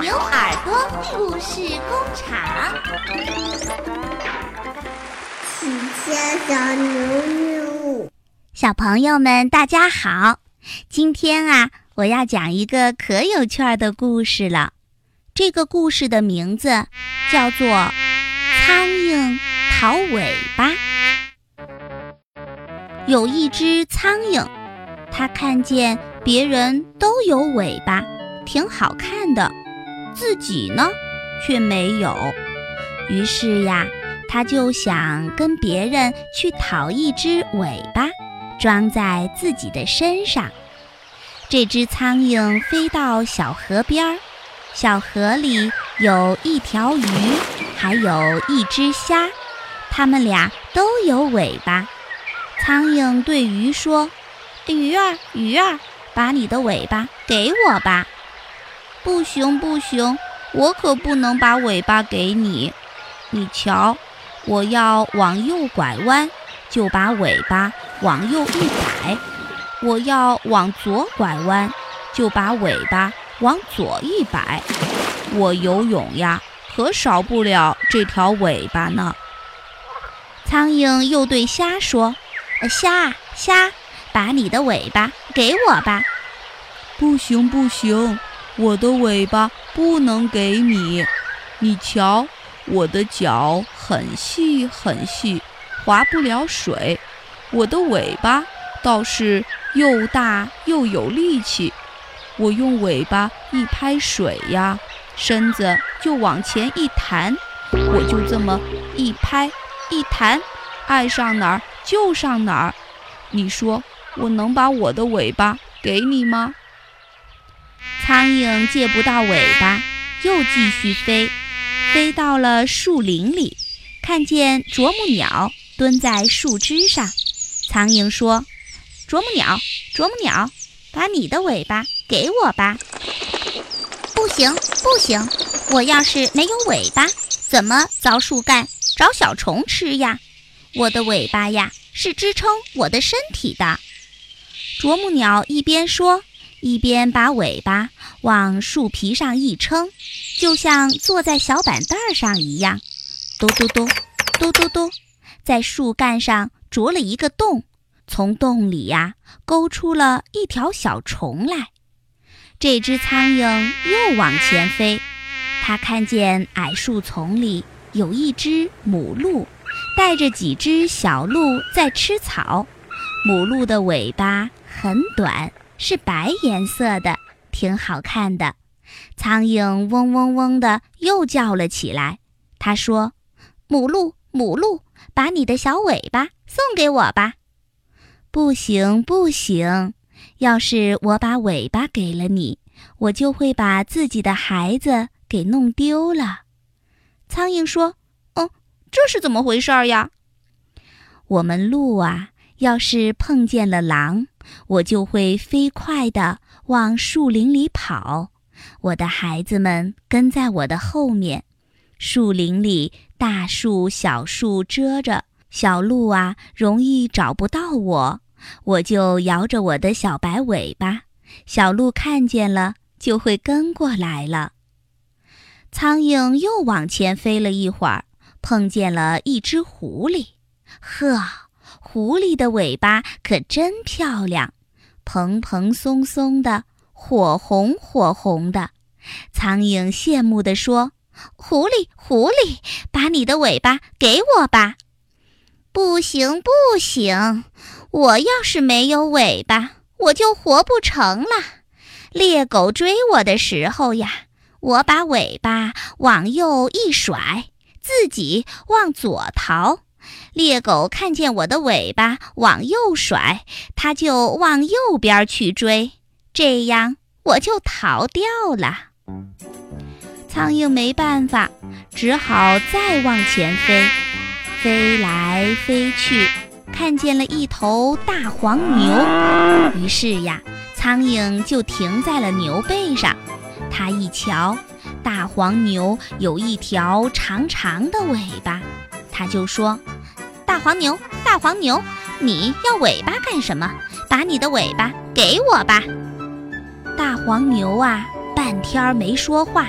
牛耳朵故事工厂。喜家小牛牛，小朋友们，大家好！今天啊，我要讲一个可有趣儿的故事了。这个故事的名字叫做《苍蝇讨尾巴》。有一只苍蝇，它看见别人都有尾巴，挺好看的，自己呢却没有。于是呀，它就想跟别人去讨一只尾巴，装在自己的身上。这只苍蝇飞到小河边儿，小河里有一条鱼，还有一只虾，它们俩都有尾巴。苍蝇对鱼说：“鱼儿，鱼儿，把你的尾巴给我吧。”“不行，不行，我可不能把尾巴给你。你瞧，我要往右拐弯，就把尾巴往右一摆；我要往左拐弯，就把尾巴往左一摆。我游泳呀，可少不了这条尾巴呢。”苍蝇又对虾说。虾虾，把你的尾巴给我吧！不行不行，我的尾巴不能给你。你瞧，我的脚很细很细，划不了水。我的尾巴倒是又大又有力气。我用尾巴一拍水呀，身子就往前一弹。我就这么一拍一弹，爱上哪儿。就上哪儿？你说我能把我的尾巴给你吗？苍蝇借不到尾巴，又继续飞，飞到了树林里，看见啄木鸟蹲在树枝上。苍蝇说：“啄木鸟，啄木鸟，把你的尾巴给我吧。”“不行，不行，我要是没有尾巴，怎么凿树干找小虫吃呀？”我的尾巴呀，是支撑我的身体的。啄木鸟一边说，一边把尾巴往树皮上一撑，就像坐在小板凳上一样。嘟嘟嘟，嘟嘟嘟，在树干上啄了一个洞，从洞里呀勾出了一条小虫来。这只苍蝇又往前飞，它看见矮树丛里有一只母鹿。带着几只小鹿在吃草，母鹿的尾巴很短，是白颜色的，挺好看的。苍蝇嗡嗡嗡的又叫了起来。他说：“母鹿，母鹿，把你的小尾巴送给我吧。”“不行，不行，要是我把尾巴给了你，我就会把自己的孩子给弄丢了。”苍蝇说。哦这是怎么回事呀？我们鹿啊，要是碰见了狼，我就会飞快地往树林里跑，我的孩子们跟在我的后面。树林里大树小树遮着，小鹿啊容易找不到我，我就摇着我的小白尾巴，小鹿看见了就会跟过来了。苍蝇又往前飞了一会儿。碰见了一只狐狸，呵，狐狸的尾巴可真漂亮，蓬蓬松松的，火红火红的。苍蝇羡慕地说：“狐狸，狐狸，把你的尾巴给我吧。”“不行，不行，我要是没有尾巴，我就活不成了。猎狗追我的时候呀，我把尾巴往右一甩。”自己往左逃，猎狗看见我的尾巴往右甩，它就往右边去追，这样我就逃掉了。苍蝇没办法，只好再往前飞，飞来飞去，看见了一头大黄牛，于是呀，苍蝇就停在了牛背上。它一瞧。大黄牛有一条长长的尾巴，他就说：“大黄牛，大黄牛，你要尾巴干什么？把你的尾巴给我吧。”大黄牛啊，半天没说话，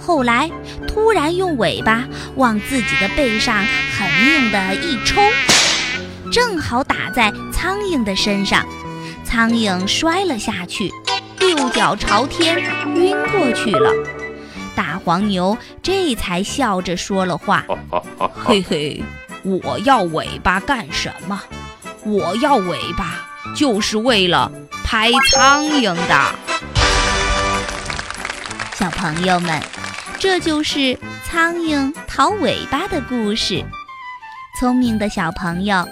后来突然用尾巴往自己的背上狠命的一抽，正好打在苍蝇的身上，苍蝇摔了下去，六脚朝天晕过去了。大黄牛这才笑着说了话：“嘿嘿，我要尾巴干什么？我要尾巴就是为了拍苍蝇的。”小朋友们，这就是苍蝇讨尾巴的故事。聪明的小朋友，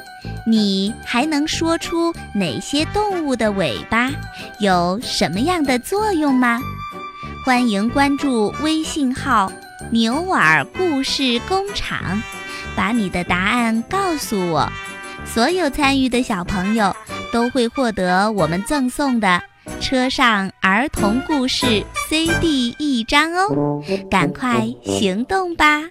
你还能说出哪些动物的尾巴有什么样的作用吗？欢迎关注微信号“牛耳故事工厂”，把你的答案告诉我。所有参与的小朋友都会获得我们赠送的。车上儿童故事 CD 一张哦，赶快行动吧！